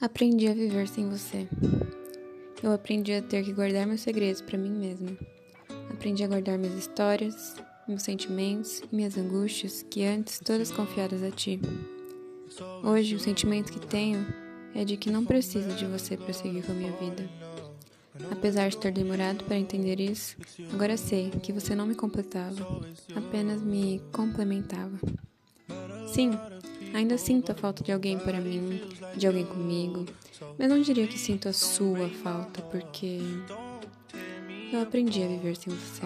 Aprendi a viver sem você. Eu aprendi a ter que guardar meus segredos para mim mesma. Aprendi a guardar minhas histórias, meus sentimentos e minhas angústias que antes todas confiadas a ti. Hoje, o sentimento que tenho é de que não preciso de você para seguir com a minha vida. Apesar de ter demorado para entender isso, agora sei que você não me completava, apenas me complementava. Sim, Ainda sinto a falta de alguém para mim, de alguém comigo, mas não diria que sinto a sua falta, porque eu aprendi a viver sem você.